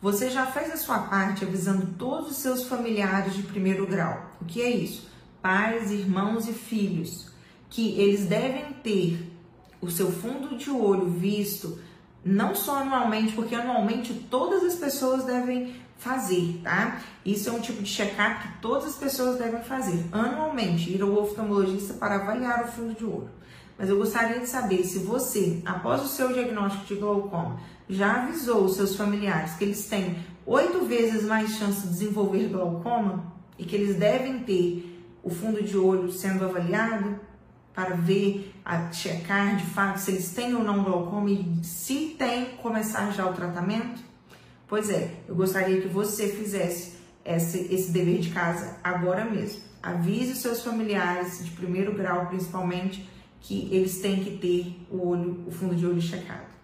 Você já fez a sua parte avisando todos os seus familiares de primeiro grau. O que é isso? Pais, irmãos e filhos, que eles devem ter o seu fundo de olho visto não só anualmente, porque anualmente todas as pessoas devem fazer, tá? Isso é um tipo de check-up que todas as pessoas devem fazer anualmente, ir ao oftalmologista para avaliar o fundo de olho. Mas eu gostaria de saber se você, após o seu diagnóstico de glaucoma, já avisou os seus familiares que eles têm oito vezes mais chance de desenvolver glaucoma e que eles devem ter o fundo de olho sendo avaliado para ver, a checar de fato se eles têm ou não glaucoma e se tem, começar já o tratamento? Pois é, eu gostaria que você fizesse esse, esse dever de casa agora mesmo. Avise os seus familiares de primeiro grau, principalmente, que eles têm que ter o olho, o fundo de olho checado.